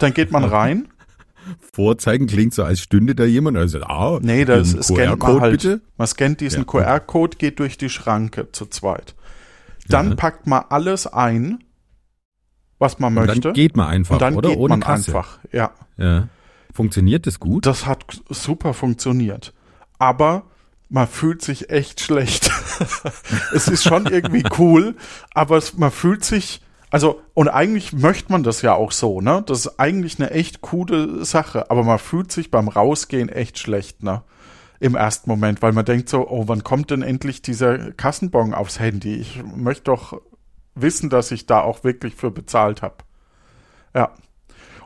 Dann geht man rein. <laughs> Vorzeigen klingt so, als stünde da jemand. Also, ah, Nee, das scannt man QR-Code halt. bitte. Man scannt diesen Ja. QR-Code, geht durch die Schranke zu zweit. Dann Ja. packt man alles ein, was man Und möchte. dann geht man einfach, und dann oder? geht Ohne man Kasse. einfach. Ja, Ja. Funktioniert das gut? das hat super funktioniert. Aber man fühlt sich echt schlecht. <laughs> es ist schon irgendwie cool, aber es, man fühlt sich, also, und eigentlich möchte man das ja auch so, ne? Das ist eigentlich eine echt coole Sache, aber man fühlt sich beim Rausgehen echt schlecht, ne? Im ersten Moment, weil man denkt so, oh, wann kommt denn endlich dieser Kassenbon aufs Handy? Ich möchte doch wissen, dass ich da auch wirklich für bezahlt habe. Ja.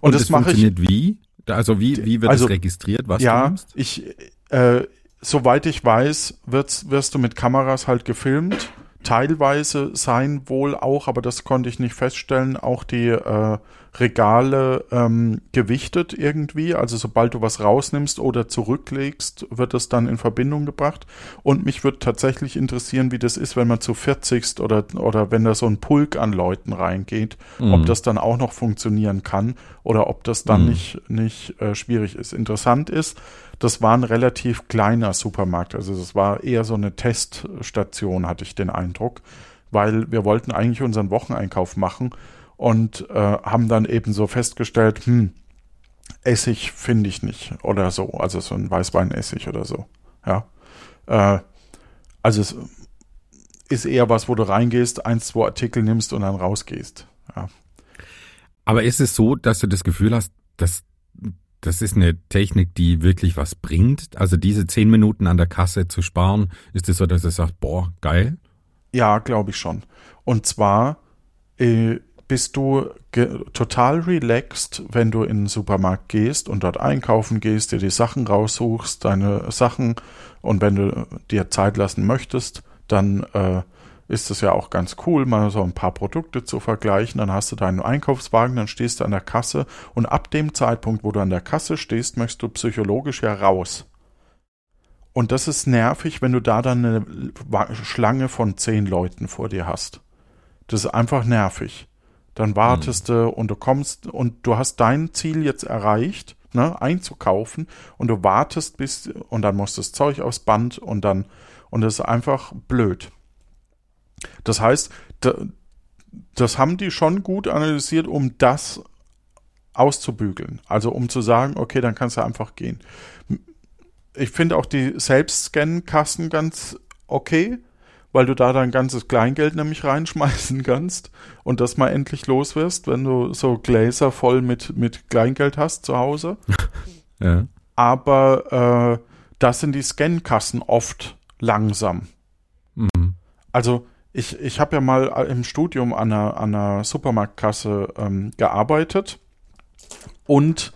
Und, das, mache ich funktioniert wie? Also wie, wie wird Also, es registriert, was du ja, nimmst? ich, äh, soweit ich weiß, wird's, wirst du mit Kameras halt gefilmt. Teilweise sein wohl auch, aber das konnte ich nicht feststellen, auch die äh, Regale ähm, gewichtet irgendwie. Also sobald du was rausnimmst oder zurücklegst, wird das dann in Verbindung gebracht. Und mich würde tatsächlich interessieren, wie das ist, wenn man zu 40 oder, oder wenn da so ein Pulk an Leuten reingeht, Mhm. ob das dann auch noch funktionieren kann oder ob das dann Mhm. nicht, nicht äh, schwierig ist. Interessant ist, das war ein relativ kleiner Supermarkt. Also das war eher so eine Teststation, hatte ich den Eindruck, weil wir wollten eigentlich unseren Wocheneinkauf machen und äh, haben dann eben so festgestellt, hm, Essig finde ich nicht oder so, also so ein Weißweinessig oder so. Ja, äh, also es ist eher was, wo du reingehst, eins, zwei Artikel nimmst und dann rausgehst. Ja. Aber ist es so, dass du das Gefühl hast, dass das ist eine Technik, die wirklich was bringt? Also diese zehn Minuten an der Kasse zu sparen, ist es so, dass du sagst, boah, geil? Ja, glaube ich schon. Und zwar äh, bist du total relaxed, wenn du in den Supermarkt gehst und dort einkaufen gehst, dir die Sachen raussuchst, deine Sachen und wenn du dir Zeit lassen möchtest, dann äh, ist es ja auch ganz cool, mal so ein paar Produkte zu vergleichen. Dann hast du deinen Einkaufswagen, dann stehst du an der Kasse und ab dem Zeitpunkt, wo du an der Kasse stehst, möchtest du psychologisch ja raus. Und das ist nervig, wenn du da dann eine Schlange von zehn Leuten vor dir hast. Das ist einfach nervig. Dann wartest du und du kommst und du hast dein Ziel jetzt erreicht, ne, einzukaufen und du wartest bis und dann muss das Zeug aufs Band und dann und das ist einfach blöd. Das heißt, da, das haben die schon gut analysiert, um das auszubügeln. Also um zu sagen, okay, dann kannst du einfach gehen. Ich finde auch die Selbstscan-Kassen ganz okay, weil du da dein ganzes Kleingeld nämlich reinschmeißen <laughs> kannst und das mal endlich los wirst, wenn du so Gläser voll mit, mit Kleingeld hast zu Hause. <laughs> Ja. Aber äh, das sind die Scan-Kassen oft langsam. Mhm. Also ich, ich habe ja mal im Studium an einer, an einer Supermarktkasse ähm, gearbeitet und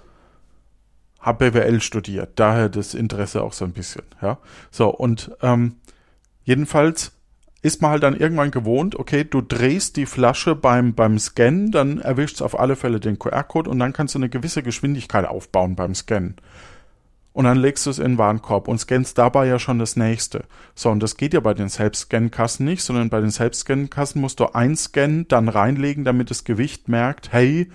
habe BWL studiert, daher das Interesse auch so ein bisschen, ja. So, und ähm, jedenfalls ist man halt dann irgendwann gewohnt, okay, du drehst die Flasche beim, beim Scannen, dann erwischst auf alle Fälle den QR-Code und dann kannst du eine gewisse Geschwindigkeit aufbauen beim Scannen. Und dann legst du es in den Warenkorb und scannst dabei ja schon das nächste. So, und das geht ja bei den Selbstscan-Kassen nicht, sondern bei den Selbstscan-Kassen musst du einscannen, dann reinlegen, damit das Gewicht merkt, hey,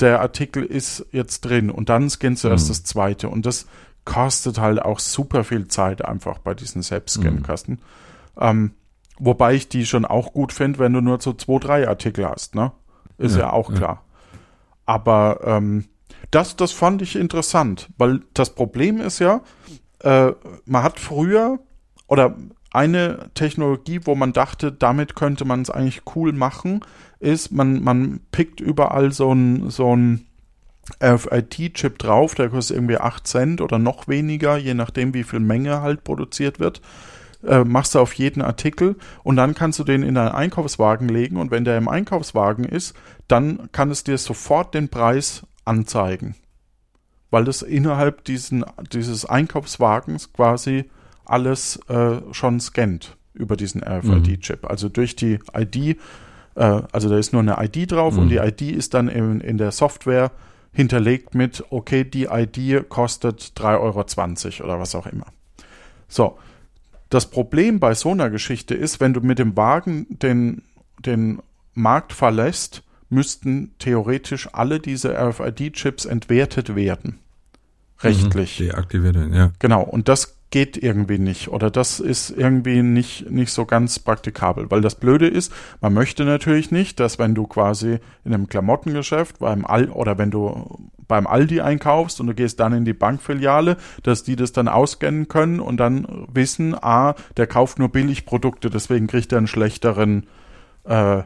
der Artikel ist jetzt drin und dann scannst du erst Mhm. das zweite. Und das kostet halt auch super viel Zeit einfach bei diesen Selbstscan-Kassen. Ähm, wobei ich die schon auch gut finde, wenn du nur so zwei, drei Artikel hast, ne? Ist ja, Ja, auch ja. klar. Aber ähm, das, das fand ich interessant, weil das Problem ist ja, äh, man hat früher oder eine Technologie, wo man dachte, damit könnte man es eigentlich cool machen, ist, man, man pickt überall so ein, so ein RFID-Chip drauf, der kostet irgendwie 8 Cent oder noch weniger, je nachdem, wie viel Menge halt produziert wird. Äh, machst du auf jeden Artikel und dann kannst du den in deinen Einkaufswagen legen und wenn der im Einkaufswagen ist, dann kann es dir sofort den Preis anzeigen. Weil das innerhalb diesen, dieses Einkaufswagens quasi alles äh, schon scannt über diesen RFID-Chip. Also durch die ID, äh, also da ist nur eine ID drauf Mhm. und die ID ist dann in, in der Software hinterlegt mit, okay, die ID kostet 3,20 Euro oder was auch immer. So, das Problem bei so einer Geschichte ist, wenn du mit dem Wagen den, den Markt verlässt, müssten theoretisch alle diese RFID-Chips entwertet werden. Rechtlich. Deaktiviert, ja. Genau, und das geht irgendwie nicht oder das ist irgendwie nicht, nicht so ganz praktikabel, weil das Blöde ist, man möchte natürlich nicht, dass wenn du quasi in einem Klamottengeschäft beim Al oder wenn du beim Aldi einkaufst und du gehst dann in die Bankfiliale, dass die das dann ausscannen können und dann wissen, ah, der kauft nur Billigprodukte, deswegen kriegt er einen schlechteren äh,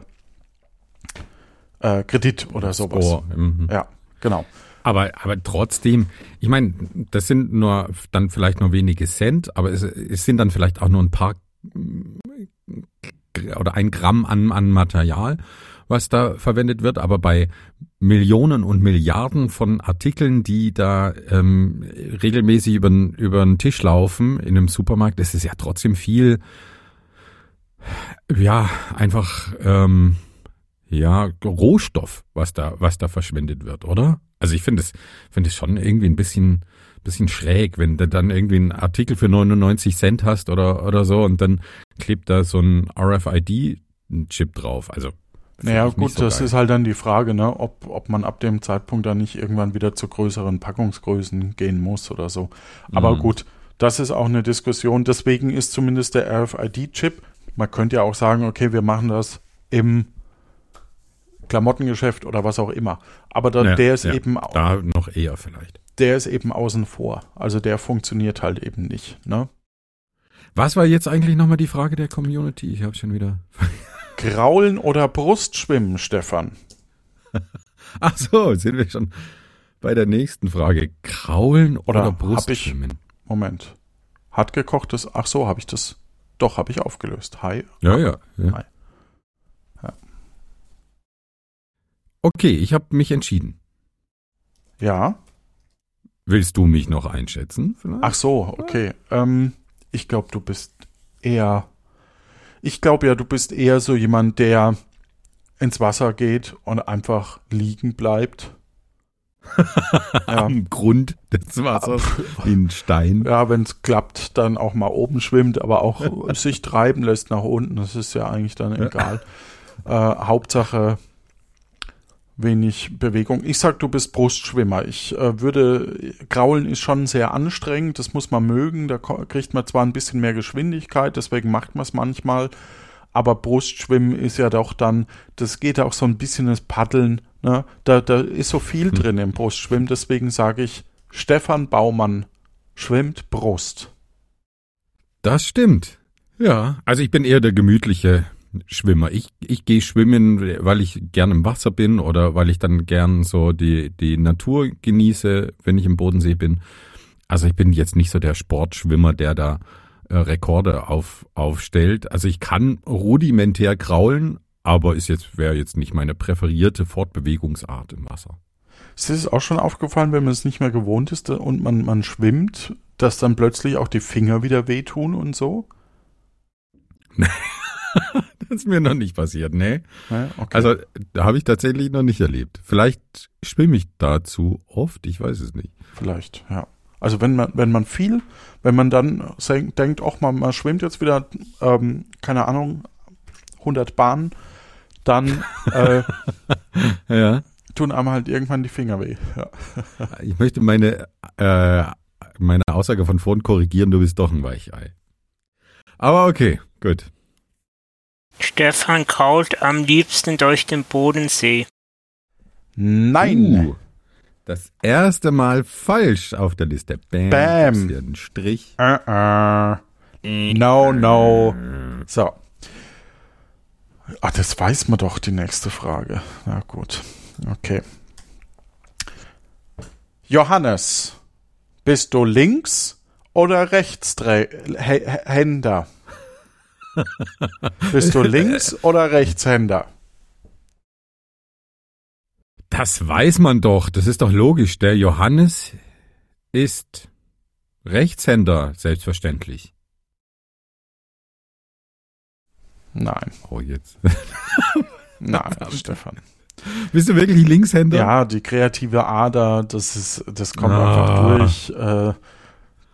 äh, Kredit oder sowas. Oh. Ja, genau. Aber, aber trotzdem, ich meine, das sind nur dann vielleicht nur wenige Cent, aber es, es sind dann vielleicht auch nur ein paar mm, oder ein Gramm an, an Material, was da verwendet wird. Aber bei, Millionen und Milliarden von Artikeln, die da ähm, regelmäßig über, über den Tisch laufen in einem Supermarkt. Das ist ja trotzdem viel, ja, einfach, ähm, ja, Rohstoff, was da, was da verschwendet wird, oder? Also ich finde es, finde es schon irgendwie ein bisschen, bisschen schräg, wenn du dann irgendwie einen Artikel für 99 Cent hast oder, oder so und dann klebt da so ein RFID-Chip drauf. Also Naja, gut, so das geil. ist halt dann die Frage, ne, ob, ob man ab dem Zeitpunkt dann nicht irgendwann wieder zu größeren Packungsgrößen gehen muss oder so. Aber Mhm. gut, das ist auch eine Diskussion. Deswegen ist zumindest der RFID-Chip, man könnte ja auch sagen, okay, wir machen das im Klamottengeschäft oder was auch immer. Aber da, Ja, der ist ja, eben da noch eher vielleicht. der ist eben außen vor. Also der funktioniert halt eben nicht, ne? Was war jetzt eigentlich nochmal die Frage der Community? Ich habe schon wieder. <laughs> Kraulen oder Brustschwimmen, Stefan? <laughs> Ach so, sind wir schon bei der nächsten Frage. Kraulen oder, Oder Brustschwimmen? Moment. Hat gekochtes, ach so, habe ich das, doch, habe ich aufgelöst. Hi. Ja, ja. ja. Nein. Okay, ich habe mich entschieden. Ja. Willst du mich noch einschätzen? Vielleicht? Ach so, okay. Ähm, ich glaube, du bist eher. Ich glaube ja, du bist eher so jemand, der ins Wasser geht und einfach liegen bleibt. <laughs> ja. Am Grund des Wassers wie ein Stein. Ja, wenn es klappt, dann auch mal oben schwimmt, aber auch <laughs> sich treiben lässt nach unten. Das ist ja eigentlich dann egal. Äh, Hauptsache wenig Bewegung. Ich sag, du bist Brustschwimmer. Ich äh, würde, Kraulen ist schon sehr anstrengend, das muss man mögen. Da kriegt man zwar ein bisschen mehr Geschwindigkeit, deswegen macht man es manchmal. Aber Brustschwimmen ist ja doch dann, das geht auch so ein bisschen ins Paddeln. Ne? Da, da ist so viel drin im Brustschwimmen, deswegen sage ich, Stefan Baumann schwimmt Brust. Das stimmt. Ja, also ich bin eher der gemütliche Schwimmer. Ich, ich gehe schwimmen, weil ich gern im Wasser bin oder weil ich dann gern so die, die Natur genieße, wenn ich im Bodensee bin. Also ich bin jetzt nicht so der Sportschwimmer, der da äh, Rekorde auf, aufstellt. Also ich kann rudimentär kraulen, aber ist jetzt, wäre jetzt nicht meine präferierte Fortbewegungsart im Wasser. Ist dir das auch schon aufgefallen, wenn man es nicht mehr gewohnt ist und man, man schwimmt, dass dann plötzlich auch die Finger wieder wehtun und so? <laughs> <laughs> Ist mir noch nicht passiert, ne? Ja, okay. Also, da habe ich tatsächlich noch nicht erlebt. Vielleicht schwimme ich dazu oft, ich weiß es nicht. Vielleicht, ja. Also wenn man, wenn man viel, wenn man dann denkt, auch mal, man schwimmt jetzt wieder, ähm, keine Ahnung, 100 Bahnen, dann <laughs> äh, Ja. tun einem halt irgendwann die Finger weh. Ja. <laughs> Ich möchte meine, äh, meine Aussage von vorhin korrigieren, du bist doch ein Weichei. Aber okay, gut. Stefan krault am liebsten durch den Bodensee. Nein! Uh, das erste Mal falsch auf der Liste. Bam. Bam. hier einen Strich. Äh, äh. No, no. So. Ah, das weiß man doch, die nächste Frage. Na gut. Okay. Johannes, bist du links oder Rechtshänder? Bist du <laughs> links oder Rechtshänder? Das weiß man doch. Das ist doch logisch. Der Johannes ist Rechtshänder, selbstverständlich. Nein, Oh, jetzt. <laughs> nein, <laughs> Stefan. Bist du wirklich Linkshänder? Ja, die kreative Ader, das ist, das kommt Ah. einfach durch. Äh,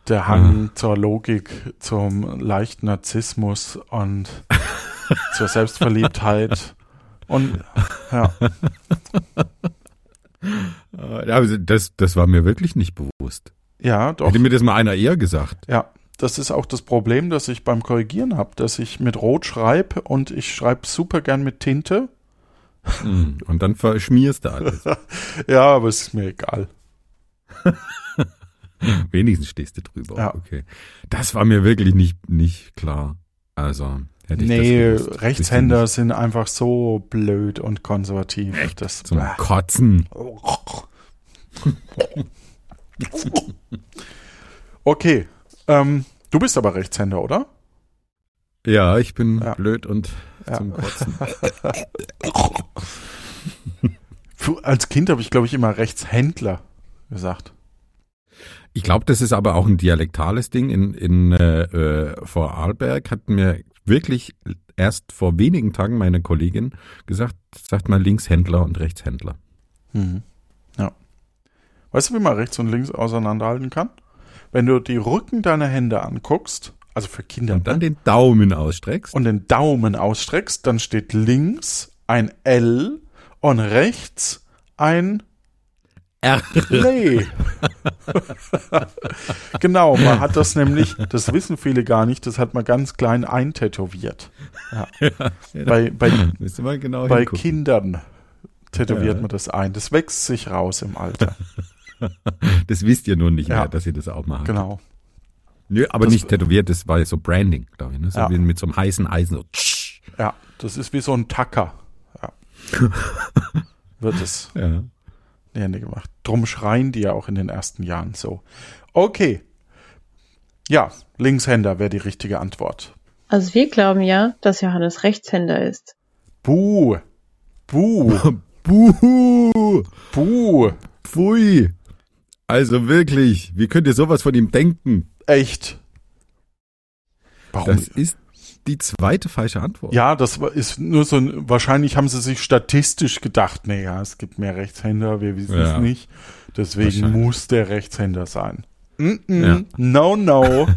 der Hang zur Logik, zum leichten Narzissmus und <laughs> zur Selbstverliebtheit. Und ja, Äh, Also das, das war mir wirklich nicht bewusst. ja, doch. Hätte mir das mal einer eher gesagt. Ja, das ist auch das Problem, das ich beim Korrigieren habe, dass ich mit Rot schreibe und ich schreibe super gern mit Tinte. Mm, Und dann verschmierst du alles. <laughs> Ja, aber es ist mir egal. <laughs> <laughs> Wenigstens stehst du drüber. Ja. Okay. Das war mir wirklich nicht, nicht klar. Also, hätte ich Nee, das gewusst. Rechtshänder sind einfach so blöd und konservativ. Das, Zum Kotzen. <laughs> Okay. Ähm, du bist aber Rechtshänder, oder? Ja, ich bin Ja. blöd und Ja. zum Kotzen. <laughs> Als Kind habe ich, glaube ich, immer Rechtshändler gesagt. Ich glaube, das ist aber auch ein dialektales Ding. In, in äh, äh, Vorarlberg hat mir wirklich erst vor wenigen Tagen meine Kollegin gesagt, sagt mal Linkshändler und Rechtshändler. Mhm. Ja. Weißt du, wie man rechts und links auseinanderhalten kann? Wenn du die Rücken deiner Hände anguckst, also für Kinder, Und dann ne? den Daumen ausstreckst. und den Daumen ausstreckst, dann steht links ein L und rechts ein R. Genau, man hat das nämlich, das wissen viele gar nicht, das hat man ganz klein eintätowiert. Ja. Bei, bei, mal genau bei hingucken. Kindern tätowiert Ja. man das ein. Das wächst sich raus im Alter. <laughs> Das wisst ihr nur nicht Ja. mehr, dass ihr das auch macht. Genau. Nö, aber Das- nicht tätowiert, das war so Branding, glaube ich. Ne? So Ja. wie mit so einem heißen Eisen. So. Ja, das ist wie so ein Tacker. Ja. <laughs> Wird es Ja. Hände gemacht. Drum schreien die ja auch in den ersten Jahren so. Okay. Ja, Linkshänder wäre die richtige Antwort. Also wir glauben ja, dass Johannes Rechtshänder ist. Buh. Buh. <laughs> Buhu! Buh. Pfui! Also wirklich, wie könnt ihr sowas von ihm denken? Echt. Warum? Das ist die zweite falsche Antwort. ja, das ist nur so ein, wahrscheinlich haben sie sich statistisch gedacht, nee, ja, es gibt mehr Rechtshänder, wir wissen Ja. es nicht. Deswegen muss der Rechtshänder sein. Mm -mm. Ja. No, <laughs> no.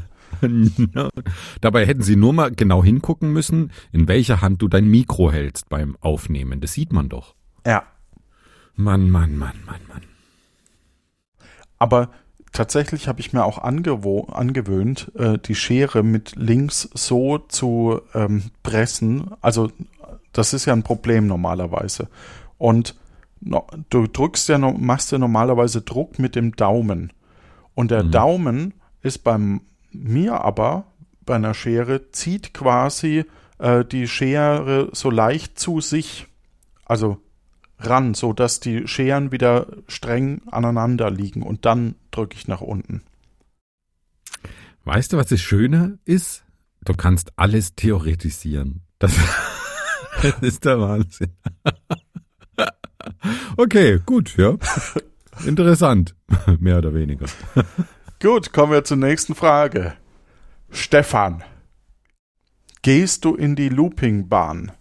Dabei hätten sie nur mal genau hingucken müssen, in welcher Hand du dein Mikro hältst beim Aufnehmen. Das sieht man doch. ja, Mann, Mann, Mann, Mann, Mann. aber tatsächlich habe ich mir auch angewöhnt, äh, die Schere mit links so zu ähm, pressen. Also das ist ja ein Problem normalerweise. Und no, du drückst ja, machst ja normalerweise Druck mit dem Daumen. Und der Mhm. Daumen ist beim mir aber bei einer Schere zieht quasi äh, die Schere so leicht zu sich, also ran, so dass die Scheren wieder streng aneinander liegen und dann drücke ich nach unten. Weißt du, was das Schöne ist? Du kannst alles theoretisieren. Das, das <laughs> ist der Wahnsinn. <laughs> Okay, gut, ja. Interessant, <laughs> mehr oder weniger. Gut, kommen wir zur nächsten Frage. Stefan, gehst du in die Loopingbahn?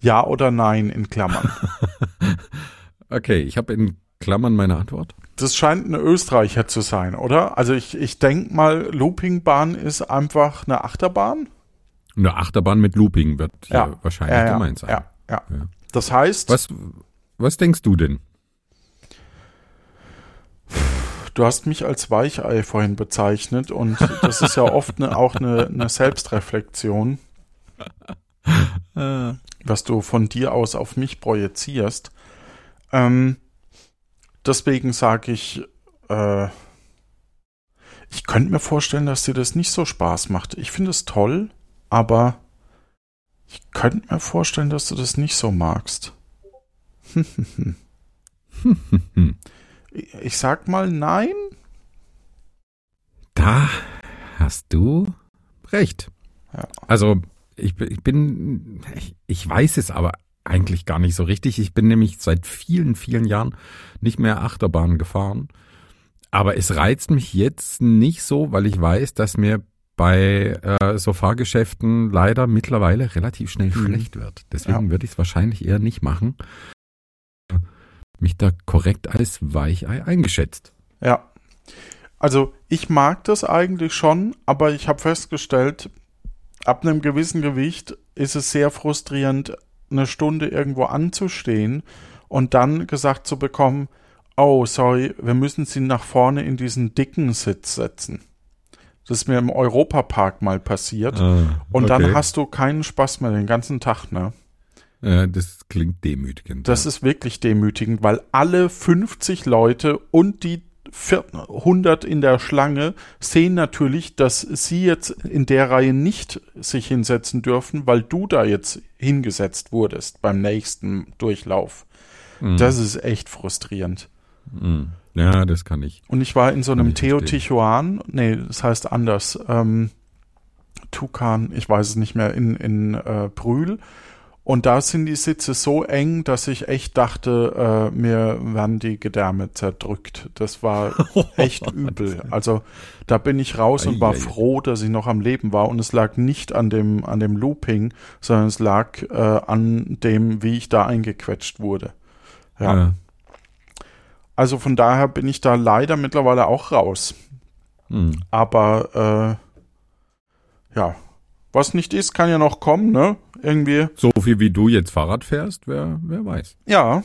Ja oder nein in Klammern? <laughs> Okay, ich habe in Klammern meine Antwort. Das scheint ein Österreicher zu sein, oder? Also ich, ich denke mal, Loopingbahn ist einfach eine Achterbahn. Eine Achterbahn mit Looping wird hier wahrscheinlich ja, ja, gemeint sein. Ja, ja. Ja. Das heißt, Was, was denkst du denn? du hast mich als Weichei vorhin bezeichnet und das ist ja oft eine, auch eine, eine Selbstreflexion, <laughs> was du von dir aus auf mich projizierst. Ähm, deswegen sage ich, äh, ich könnte mir vorstellen, dass dir das nicht so Spaß macht. Ich finde es toll, aber ich könnte mir vorstellen, dass du das nicht so magst. Ich- <laughs> ich sag mal nein. Da hast du recht. Ja. Also ich, ich bin, ich, ich weiß es aber eigentlich gar nicht so richtig. Ich bin nämlich seit vielen, vielen Jahren nicht mehr Achterbahn gefahren. Aber es reizt mich jetzt nicht so, weil ich weiß, dass mir bei äh, so Fahrgeschäften leider mittlerweile relativ schnell Mhm. schlecht wird. Deswegen Ja. würde ich es wahrscheinlich eher nicht machen. Mich da korrekt als Weichei eingeschätzt. Ja. Also ich mag das eigentlich schon, aber ich habe festgestellt, ab einem gewissen Gewicht ist es sehr frustrierend, eine Stunde irgendwo anzustehen und dann gesagt zu bekommen, oh, sorry, wir müssen Sie nach vorne in diesen dicken Sitz setzen. Das ist mir im Europapark mal passiert. Ah, Und okay. dann hast du keinen Spaß mehr den ganzen Tag, ne? Ja, das klingt demütigend. Das ist wirklich demütigend, weil alle 50 Leute und die 100 in der Schlange sehen natürlich, dass sie jetzt in der Reihe nicht sich hinsetzen dürfen, weil du da jetzt hingesetzt wurdest beim nächsten Durchlauf. Mhm. Das ist echt frustrierend. Mhm. Ja, das kann ich. Und ich war in so einem verstehen. Teotihuacan, nee, das heißt anders, ähm, Tukan, ich weiß es nicht mehr, in, in äh, Brühl. Und da sind die Sitze so eng, dass ich echt dachte, äh, mir werden die Gedärme zerdrückt. Das war <laughs> echt übel. Also da bin ich raus und war froh, dass ich noch am Leben war. Und es lag nicht an dem, an dem Looping, sondern es lag äh, an dem, wie ich da eingequetscht wurde. Ja. Ja. Also von daher bin ich da leider mittlerweile auch raus. Hm. Aber äh, ja, was nicht ist, kann ja noch kommen, ne? Irgendwie. So viel wie du jetzt Fahrrad fährst, wer, wer weiß. Ja,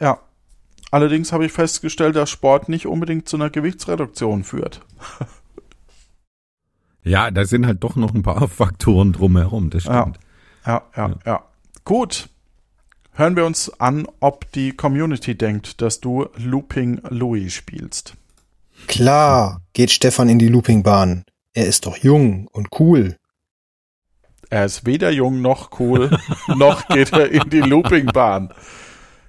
ja. Allerdings habe ich festgestellt, dass Sport nicht unbedingt zu einer Gewichtsreduktion führt. Ja, da sind halt doch noch ein paar <laughs> Faktoren drumherum, das Ja. stimmt. Ja, ja, ja, Ja. Gut. Hören wir uns an, ob die Community denkt, dass du Looping Louis spielst. Klar, geht Stefan in die Loopingbahn. Er ist doch jung und cool. Er ist weder jung noch cool, <laughs> noch geht er in die Loopingbahn.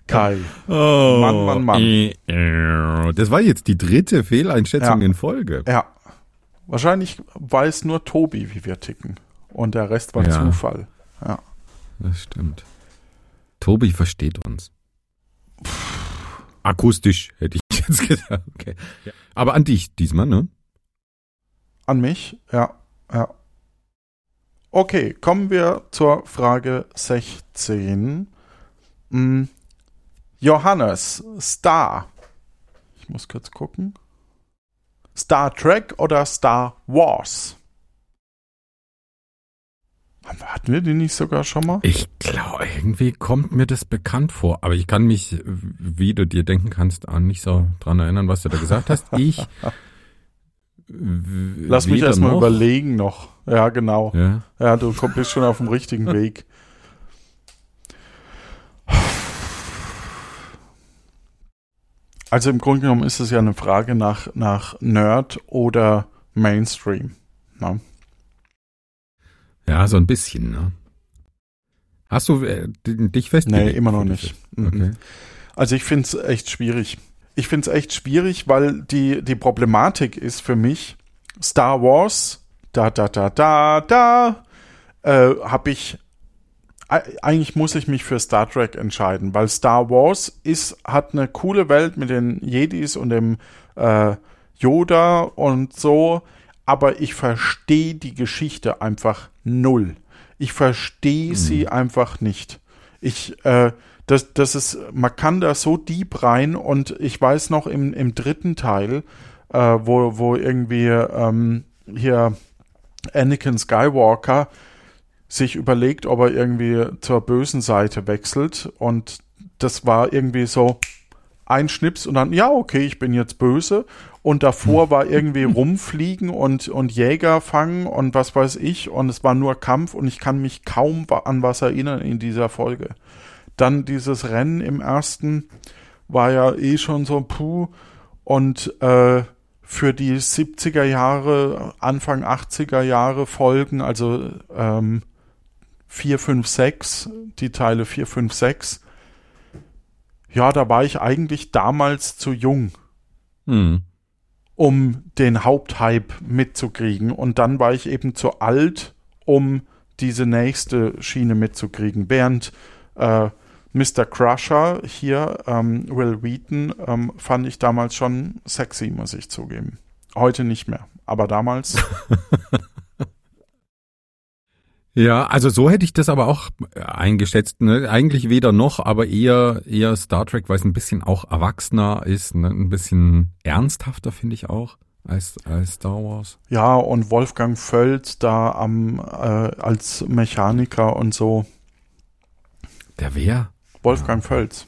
Kai. Oh, Mann, Mann, Mann. Das war jetzt die dritte Fehleinschätzung Ja. in Folge. Ja. Wahrscheinlich weiß nur Tobi, wie wir ticken. Und der Rest war Ja. Zufall. Ja. Das stimmt. Tobi versteht uns. Akustisch, hätte ich jetzt gesagt. Okay. Aber an dich diesmal, ne? An mich? Ja, ja. Okay, kommen wir zur Frage 16. Hm. Johannes, Star. Ich muss kurz gucken. Star Trek oder Star Wars? Hatten wir die nicht sogar schon mal? Ich glaube, irgendwie kommt mir das bekannt vor, aber ich kann mich, wie du dir denken kannst, an nicht so dran erinnern, was du da gesagt hast. Ich Lass mich erstmal noch- überlegen noch. Ja, genau. Ja. Ja, du bist schon auf dem richtigen <laughs> Weg. Also im Grunde genommen ist es ja eine Frage nach, nach Nerd oder Mainstream. Ne? ja, so ein bisschen, ne? Hast du äh, dich festgelegt? Nee, immer noch nicht. diese? Okay. Also ich finde es echt schwierig. Ich finde es echt schwierig, weil die, die Problematik ist für mich, Star Wars, da, da, da, da, da, äh, habe ich, eigentlich muss ich mich für Star Trek entscheiden, weil Star Wars ist, hat eine coole Welt mit den Jedis und dem äh, Yoda und so, aber ich verstehe die Geschichte einfach null. Ich verstehe sie einfach nicht. Ich, äh, das, das ist, man kann da so deep rein und ich weiß noch im, im dritten Teil, äh, wo, wo irgendwie ähm, hier Anakin Skywalker sich überlegt, ob er irgendwie zur bösen Seite wechselt und das war irgendwie so ein Schnips und dann, ja, okay, ich bin jetzt böse und davor war irgendwie rumfliegen und, und Jäger fangen und was weiß ich und es war nur Kampf und ich kann mich kaum an was erinnern in dieser Folge. Dann dieses Rennen im ersten war ja eh schon so puh und äh, für die 70er Jahre, Anfang 80er Jahre Folgen, also ähm, 4, 5, 6, die Teile 4, 5, 6, ja, da war ich eigentlich damals zu jung Hm. Um den Haupthype mitzukriegen. Und dann war ich eben zu alt, um diese nächste Schiene mitzukriegen. Während äh, Mr. Crusher hier, ähm, Will Wheaton, ähm, fand ich damals schon sexy, muss ich zugeben. Heute nicht mehr, aber damals. <laughs> Ja, also so hätte ich das aber auch äh, eingeschätzt. Ne? Eigentlich weder noch, aber eher eher Star Trek, weil es ein bisschen auch erwachsener ist, ne? ein bisschen ernsthafter finde ich auch als als Star Wars. ja, und Wolfgang Völz da am äh, als Mechaniker und so. Der wer? Wolfgang Völz.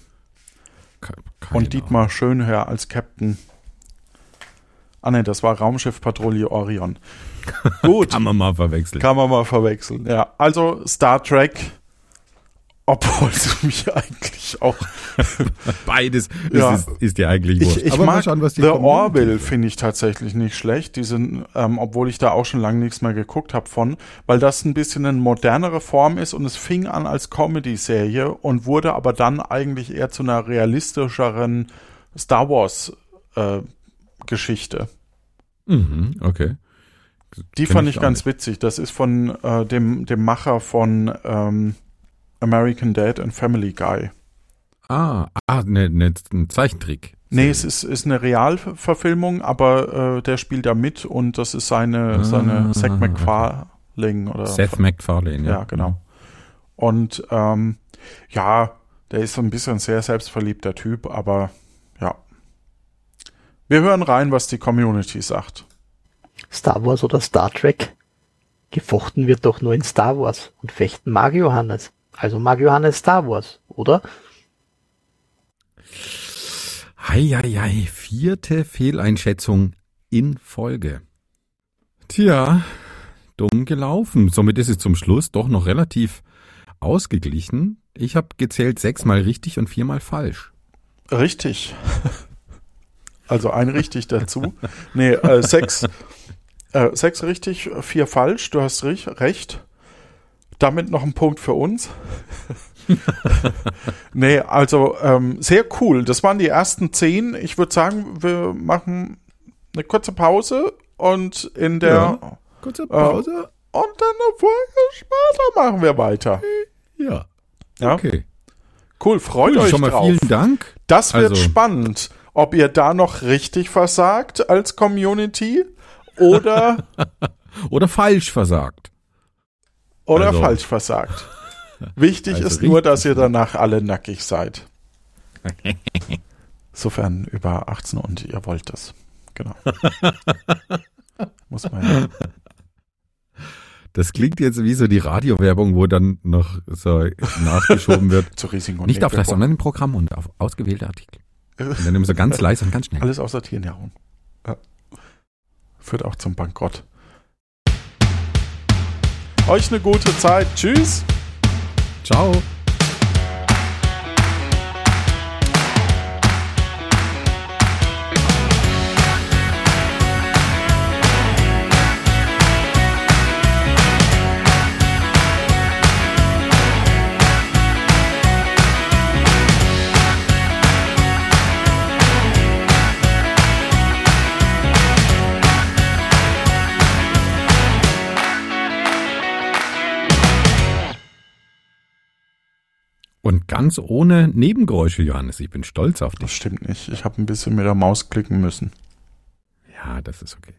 Ke- keine Und Dietmar Schönherr als Captain. Ah ne, das war Raumschiffpatrouille Orion. Gut, <laughs> Kann man mal verwechseln. kann man mal verwechseln. Ja, also Star Trek, obwohl es <laughs> mich eigentlich auch. <laughs> Beides Ja. ist, ist, ist dir eigentlich wurscht. Ich, ich aber mal mag schauen, was die The Orville finde ich tatsächlich nicht schlecht. Die sind, ähm, obwohl ich da auch schon lange nichts mehr geguckt habe von, weil das ein bisschen eine modernere Form ist und es fing an als Comedy-Serie und wurde aber dann eigentlich eher zu einer realistischeren Star Wars äh, Geschichte. Mhm, okay. Die Kenn fand ich ich ganz nicht. witzig. Das ist von äh, dem, dem Macher von ähm, American Dad and Family Guy. Ah, ah ne, ne, ein Zeichentrick. Nee, es ist, ist eine Realverfilmung, aber äh, der spielt da mit und das ist seine, Ah, seine Seth okay. MacFarlane oder Seth MacFarlane, ja, ja. genau. Und ähm, ja, der ist so ein bisschen sehr selbstverliebter Typ, aber. Wir hören rein, was die Community sagt. Star Wars oder Star Trek? Gefochten wird doch nur in Star Wars und fechten mag Johannes. Also mag Johannes Star Wars, oder? Heieiei, vierte Fehleinschätzung in Folge. Tja, dumm gelaufen. Somit ist es zum Schluss doch noch relativ ausgeglichen. Ich habe gezählt sechsmal richtig und viermal falsch. Richtig. <laughs> Also ein richtig dazu. Nee, äh, sechs, äh, sechs richtig, vier falsch. Du hast recht. Damit noch ein Punkt für uns. <laughs> nee, also ähm, sehr cool. Das waren die ersten zehn. Ich würde sagen, wir machen eine kurze Pause und in der Kurze Pause. und dann eine Folge später machen wir weiter. Ja. Ja, Okay. cool. Freut Cool, euch schon mal drauf. vielen Dank. Das wird Also- spannend, ob ihr da noch richtig versagt als Community oder, <laughs> Oder falsch versagt. oder Also- falsch versagt. <laughs> Wichtig Also ist nur, dass ihr danach alle nackig seid. <laughs> Sofern über 18 und ihr wollt das. Genau. Muss man. Das klingt jetzt wie so die Radiowerbung, wo dann noch so nachgeschoben wird. Zu Risiken und Nicht auf das. Sonnenprogramm und auf ausgewählte Artikel. Und dann immer so ganz leise und ganz schnell. Alles außer Tiernahrung. Ja. Führt auch zum Bankrott. Euch eine gute Zeit. Tschüss. Ciao. Und ganz ohne Nebengeräusche, Johannes. Ich bin stolz auf Das dich. stimmt nicht. Ich habe ein bisschen mit der Maus klicken müssen. Ja, das ist okay.